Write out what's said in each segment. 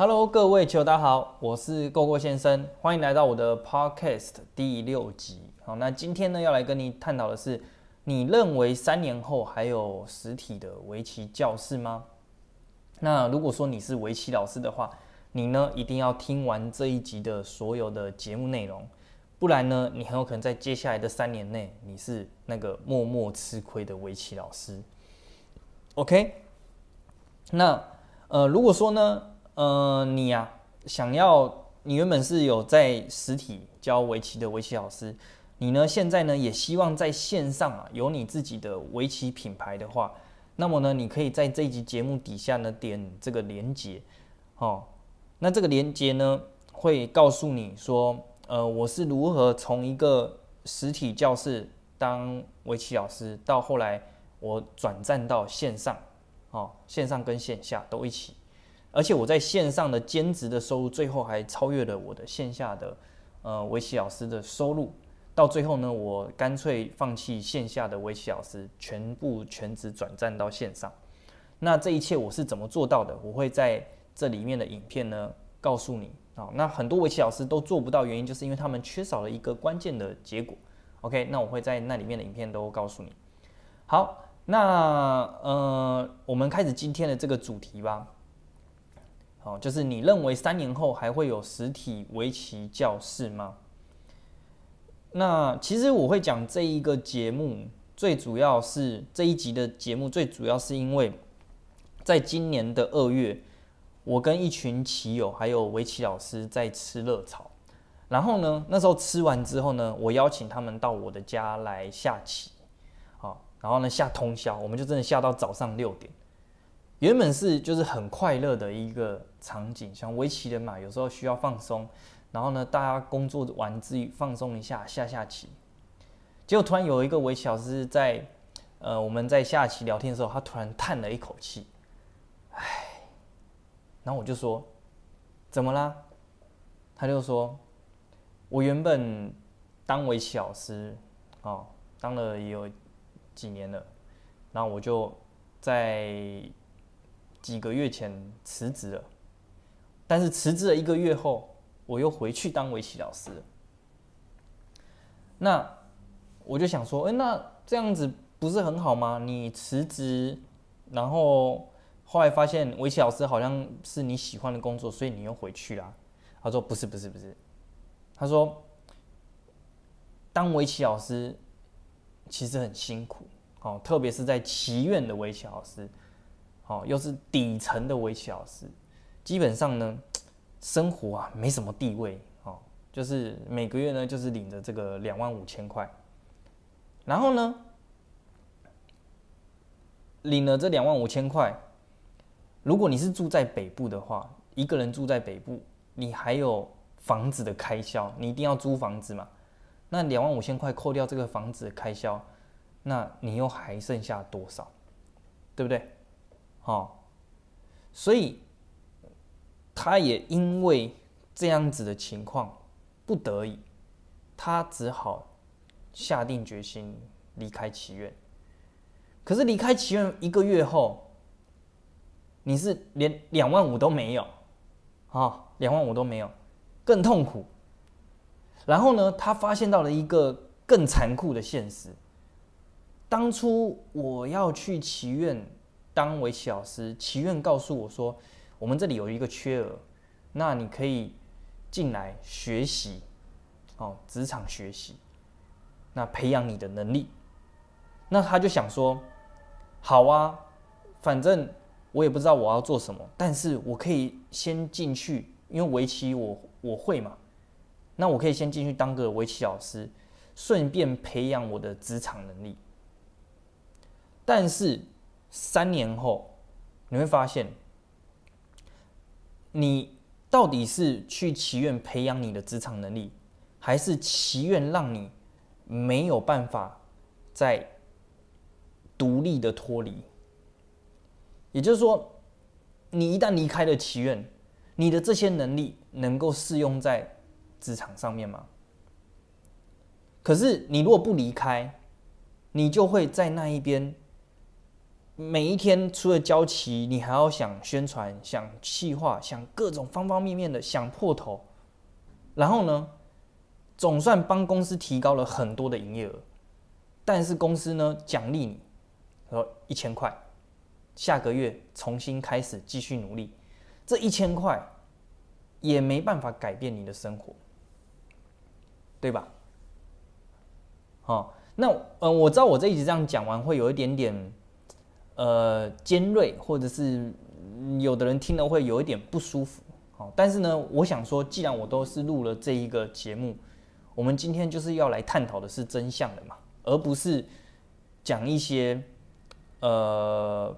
Hello，各位球大家好，我是 GoGo 先生，欢迎来到我的 Podcast 第六集。好，那今天呢要来跟你探讨的是，你认为三年后还有实体的围棋教室吗？那如果说你是围棋老师的话，你呢一定要听完这一集的所有的节目内容，不然呢，你很有可能在接下来的三年内，你是那个默默吃亏的围棋老师。OK，那呃，如果说呢？呃，你呀，想要你原本是有在实体教围棋的围棋老师，你呢现在呢也希望在线上啊有你自己的围棋品牌的话，那么呢你可以在这一集节目底下呢点这个连接，哦，那这个连接呢会告诉你说，呃，我是如何从一个实体教室当围棋老师，到后来我转战到线上，哦，线上跟线下都一起。而且我在线上的兼职的收入，最后还超越了我的线下的呃围棋老师的收入。到最后呢，我干脆放弃线下的围棋老师，全部全职转战到线上。那这一切我是怎么做到的？我会在这里面的影片呢告诉你啊。那很多围棋老师都做不到，原因就是因为他们缺少了一个关键的结果。OK，那我会在那里面的影片都告诉你。好，那呃，我们开始今天的这个主题吧。好，就是你认为三年后还会有实体围棋教室吗？那其实我会讲这一个节目，最主要是这一集的节目，最主要是因为在今年的二月，我跟一群棋友还有围棋老师在吃热炒，然后呢，那时候吃完之后呢，我邀请他们到我的家来下棋，好，然后呢下通宵，我们就真的下到早上六点。原本是就是很快乐的一个场景，像围棋的嘛，有时候需要放松，然后呢，大家工作完之余放松一下，下下棋。结果突然有一个围棋老师在，呃，我们在下棋聊天的时候，他突然叹了一口气，唉，然后我就说，怎么啦？他就说，我原本当围棋老师，哦，当了也有几年了，然后我就在。几个月前辞职了，但是辞职了一个月后，我又回去当围棋老师。那我就想说，哎，那这样子不是很好吗？你辞职，然后后来发现围棋老师好像是你喜欢的工作，所以你又回去啦。他说不是不是不是，他说当围棋老师其实很辛苦哦，特别是在棋院的围棋老师。哦，又是底层的围棋老师，基本上呢，生活啊没什么地位哦，就是每个月呢就是领着这个两万五千块，然后呢，领了这两万五千块，如果你是住在北部的话，一个人住在北部，你还有房子的开销，你一定要租房子嘛，那两万五千块扣掉这个房子的开销，那你又还剩下多少，对不对？哦，所以他也因为这样子的情况，不得已，他只好下定决心离开祈愿。可是离开祈愿一个月后，你是连两万五都没有，啊，两万五都没有，更痛苦。然后呢，他发现到了一个更残酷的现实：当初我要去祈愿。当围棋老师，祈愿告诉我说，我们这里有一个缺额，那你可以进来学习，哦，职场学习，那培养你的能力。那他就想说，好啊，反正我也不知道我要做什么，但是我可以先进去，因为围棋我我会嘛，那我可以先进去当个围棋老师，顺便培养我的职场能力。但是。三年后，你会发现，你到底是去祈愿培养你的职场能力，还是祈愿让你没有办法再独立的脱离？也就是说，你一旦离开了祈愿，你的这些能力能够适用在职场上面吗？可是，你如果不离开，你就会在那一边。每一天除了交期，你还要想宣传、想企划、想各种方方面面的想破头，然后呢，总算帮公司提高了很多的营业额，但是公司呢奖励你，说一千块，下个月重新开始继续努力，这一千块也没办法改变你的生活，对吧？好，那嗯，我知道我这一集这样讲完会有一点点。呃，尖锐，或者是有的人听了会有一点不舒服，好，但是呢，我想说，既然我都是录了这一个节目，我们今天就是要来探讨的是真相的嘛，而不是讲一些呃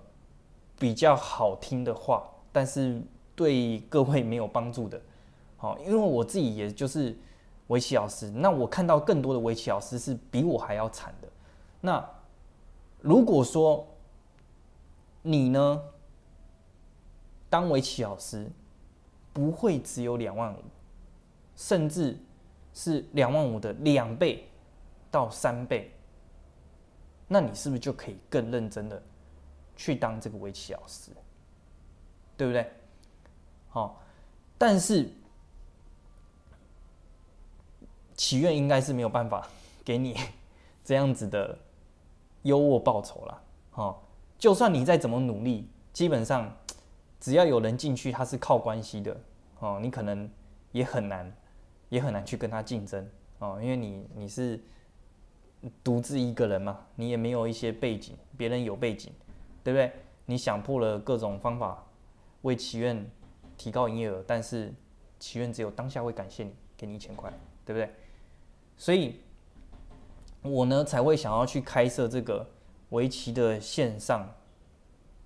比较好听的话，但是对各位没有帮助的，好，因为我自己也就是围棋老师，那我看到更多的围棋老师是比我还要惨的，那如果说。你呢？当围棋老师不会只有两万五，甚至是两万五的两倍到三倍，那你是不是就可以更认真的去当这个围棋老师？对不对？好，但是祈愿应该是没有办法给你 这样子的优渥报酬了，好。就算你再怎么努力，基本上 只要有人进去，他是靠关系的哦，你可能也很难，也很难去跟他竞争哦，因为你你是独自一个人嘛，你也没有一些背景，别人有背景，对不对？你想破了各种方法为祈愿提高营业额，但是祈愿只有当下会感谢你，给你一千块，对不对？所以，我呢才会想要去开设这个。围棋的线上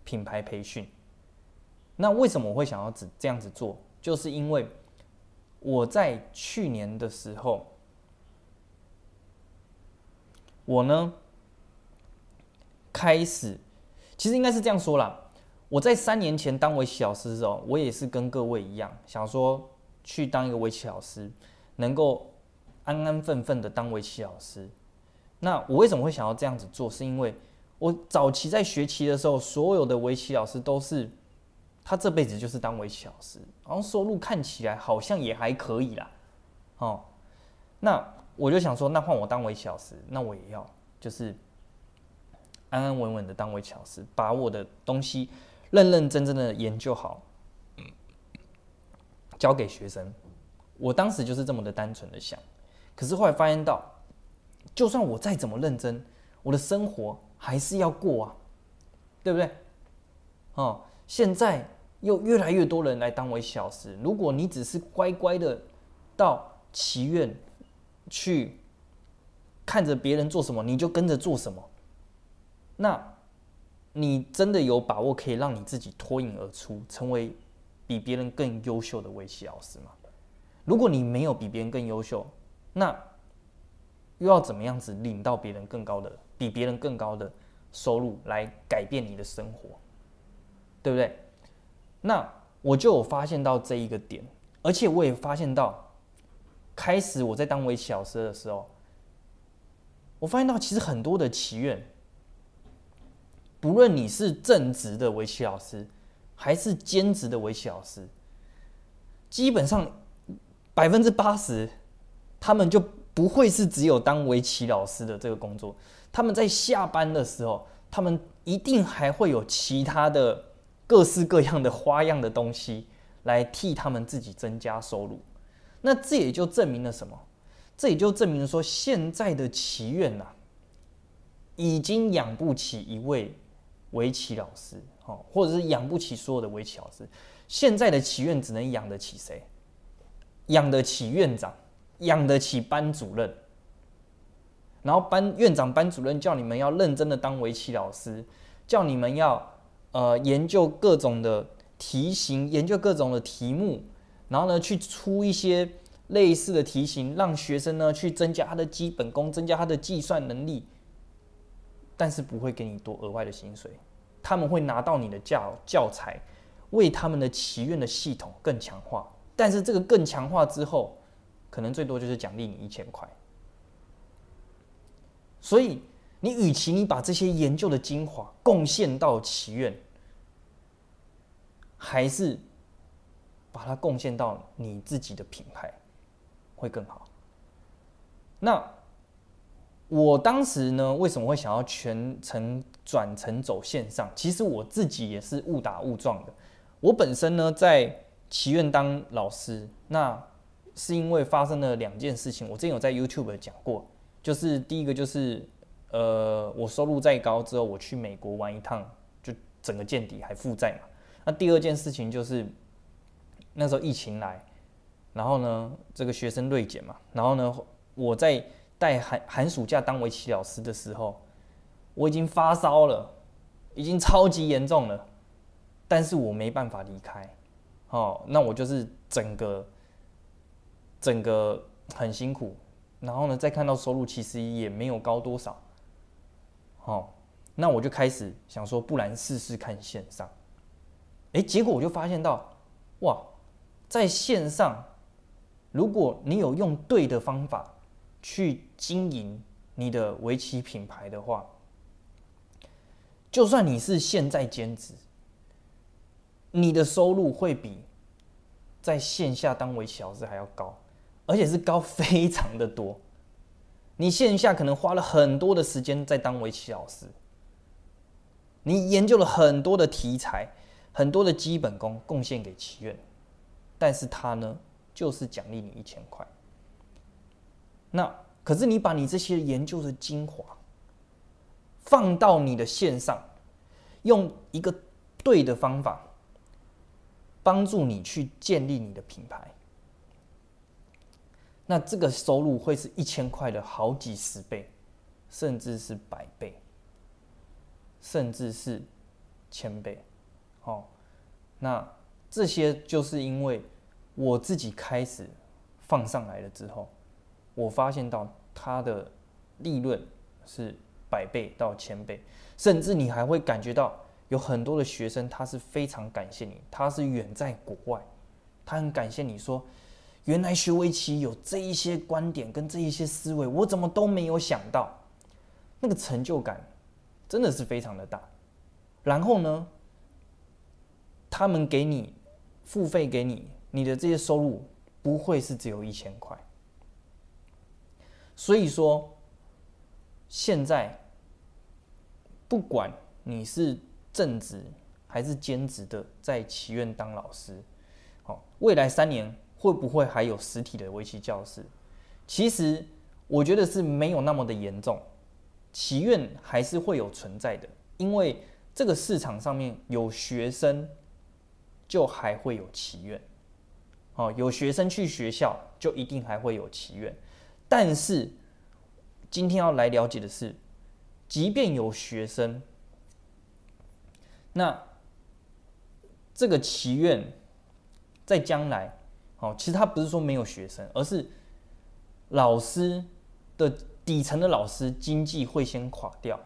品牌培训，那为什么我会想要只这样子做？就是因为我在去年的时候，我呢开始，其实应该是这样说啦。我在三年前当围棋老师的时候，我也是跟各位一样，想说去当一个围棋老师，能够安安分分的当围棋老师。那我为什么会想要这样子做？是因为我早期在学棋的时候，所有的围棋老师都是，他这辈子就是当围棋老师，然后收入看起来好像也还可以啦，哦，那我就想说，那换我当围棋老师，那我也要就是安安稳稳的当围棋老师，把我的东西认认真真的研究好，教给学生。我当时就是这么的单纯的想，可是后来发现到，就算我再怎么认真，我的生活。还是要过啊，对不对？哦，现在又越来越多人来当为小时。如果你只是乖乖的到祈愿去看着别人做什么，你就跟着做什么，那你真的有把握可以让你自己脱颖而出，成为比别人更优秀的围棋老师吗？如果你没有比别人更优秀，那又要怎么样子领到别人更高的？比别人更高的收入来改变你的生活，对不对？那我就有发现到这一个点，而且我也发现到，开始我在当围棋老师的时候，我发现到其实很多的祈愿，不论你是正职的围棋老师，还是兼职的围棋老师，基本上百分之八十，他们就不会是只有当围棋老师的这个工作。他们在下班的时候，他们一定还会有其他的各式各样的花样的东西来替他们自己增加收入。那这也就证明了什么？这也就证明说，现在的祈愿呐，已经养不起一位围棋老师，哦，或者是养不起所有的围棋老师。现在的祈愿只能养得起谁？养得起院长，养得起班主任。然后班院长、班主任叫你们要认真的当围棋老师，叫你们要呃研究各种的题型，研究各种的题目，然后呢去出一些类似的题型，让学生呢去增加他的基本功，增加他的计算能力。但是不会给你多额外的薪水，他们会拿到你的教教材，为他们的祈愿的系统更强化。但是这个更强化之后，可能最多就是奖励你一千块。所以，你与其你把这些研究的精华贡献到祈愿，还是把它贡献到你自己的品牌，会更好。那我当时呢，为什么会想要全程转成走线上？其实我自己也是误打误撞的。我本身呢，在祈愿当老师，那是因为发生了两件事情。我之前有在 YouTube 讲过，就是第一个就是，呃，我收入再高之后，我去美国玩一趟，就整个见底还负债嘛。那第二件事情就是，那时候疫情来，然后呢，这个学生锐减嘛，然后呢，我在带寒寒暑假当围棋老师的时候，我已经发烧了，已经超级严重了。但是我没办法离开，哦，那我就是整个整个很辛苦，然后呢，再看到收入其实也没有高多少，哦，那我就开始想说，不然试试看线上，哎，结果我就发现到，哇，在线上，如果你有用对的方法去经营你的围棋品牌的话，就算你是现在兼职。你的收入会比在线下当围棋老师还要高，而且是高非常的多。你线下可能花了很多的时间在当围棋老师，你研究了很多的题材，很多的基本功贡献给棋院，但是他呢，就是奖励你一千块。那可是你把你这些研究的精华放到你的线上，用一个对的方法。帮助你去建立你的品牌，那这个收入会是一千块的好几十倍，甚至是百倍，甚至是千倍。哦，那这些就是因为我自己开始放上来了之后，我发现到它的利润是百倍到千倍，甚至你还会感觉到。有很多的学生，他是非常感谢你，他是远在国外，他很感谢你说，原来学围棋有这一些观点跟这一些思维，我怎么都没有想到，那个成就感真的是非常的大。然后呢，他们给你付费给你，你的这些收入不会是只有一千块。所以说，现在不管你是。正职还是兼职的，在祈愿当老师，好，未来三年会不会还有实体的围棋教室？其实我觉得是没有那么的严重，祈愿还是会有存在的，因为这个市场上面有学生，就还会有祈愿，哦，有学生去学校，就一定还会有祈愿。但是今天要来了解的是，即便有学生。那这个祈愿在将来，哦，其实他不是说没有学生，而是老师的底层的老师经济会先垮掉，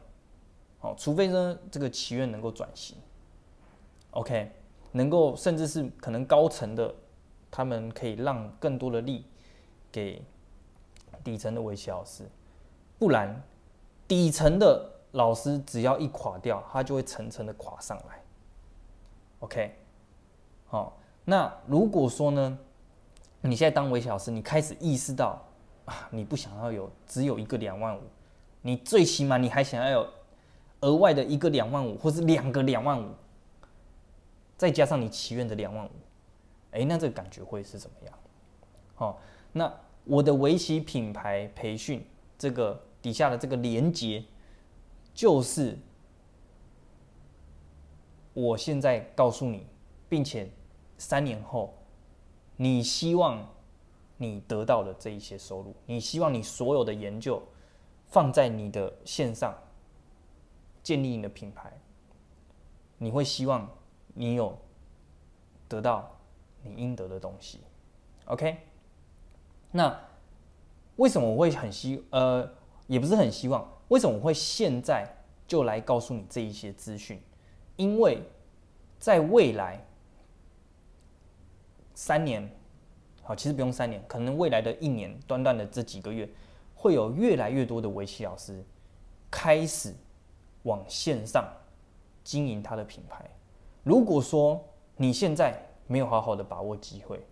哦，除非呢这个祈愿能够转型，OK，能够甚至是可能高层的他们可以让更多的力给底层的围棋老师，不然底层的。老师只要一垮掉，他就会层层的垮上来。OK，好，那如果说呢，你现在当围棋老师，你开始意识到啊，你不想要有只有一个两万五，你最起码你还想要有额外的一个两万五，或是两个两万五，再加上你祈愿的两万五，哎，那这个感觉会是怎么样？好，那我的围棋品牌培训这个底下的这个连接。就是我现在告诉你，并且三年后，你希望你得到的这一些收入，你希望你所有的研究放在你的线上建立你的品牌，你会希望你有得到你应得的东西，OK？那为什么我会很希呃，也不是很希望。为什么我会现在就来告诉你这一些资讯？因为在未来三年，好，其实不用三年，可能未来的一年，短短的这几个月，会有越来越多的围棋老师开始往线上经营他的品牌。如果说你现在没有好好的把握机会，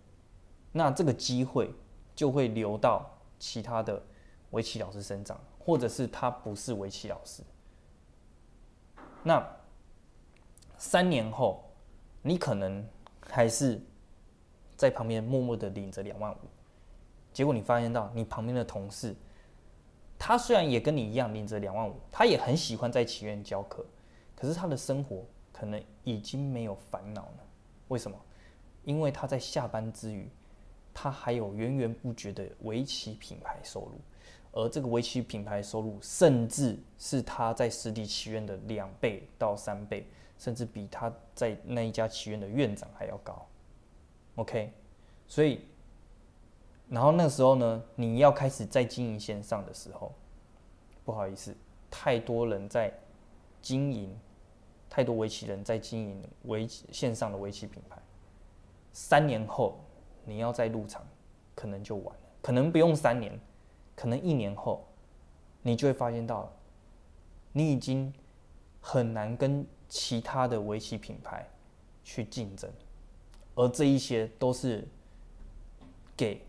那这个机会就会流到其他的围棋老师身上，或者是他不是围棋老师。那三年后，你可能还是在旁边默默的领着两万五，结果你发现到你旁边的同事，他虽然也跟你一样领着两万五，他也很喜欢在棋院教课，可是他的生活可能已经没有烦恼了。为什么？因为他在下班之余，他还有源源不绝的围棋品牌收入。而这个围棋品牌收入，甚至是他在实体棋院的两倍到三倍，甚至比他在那一家棋院的院长还要高。OK，所以，然后那时候呢，你要开始在经营线上的时候，不好意思，太多人在经营，太多围棋人在经营围棋线上的围棋品牌。三年后你要再入场，可能就晚了，可能不用三年。可能一年后，你就会发现到，你已经很难跟其他的围棋品牌去竞争，而这一些都是给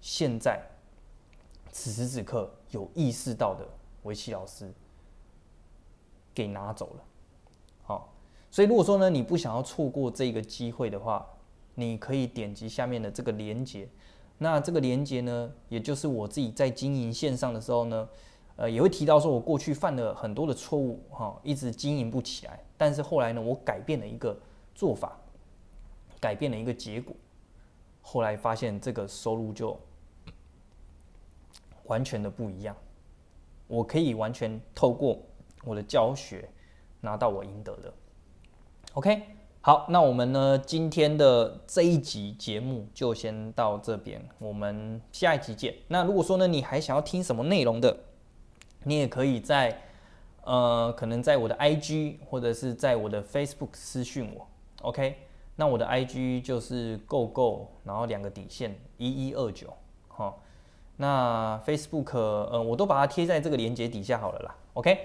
现在此时此刻有意识到的围棋老师给拿走了。好，所以如果说呢，你不想要错过这个机会的话，你可以点击下面的这个链接。那这个连接呢，也就是我自己在经营线上的时候呢，呃，也会提到说我过去犯了很多的错误，哈，一直经营不起来。但是后来呢，我改变了一个做法，改变了一个结果，后来发现这个收入就完全的不一样。我可以完全透过我的教学拿到我应得的。OK。好，那我们呢？今天的这一集节目就先到这边，我们下一集见。那如果说呢，你还想要听什么内容的，你也可以在呃，可能在我的 IG 或者是在我的 Facebook 私讯我，OK？那我的 IG 就是 Go Go，然后两个底线一一二九，好。那 Facebook 呃，我都把它贴在这个链接底下好了啦，OK？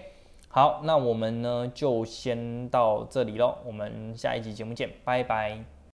好，那我们呢就先到这里喽，我们下一集节目见，拜拜。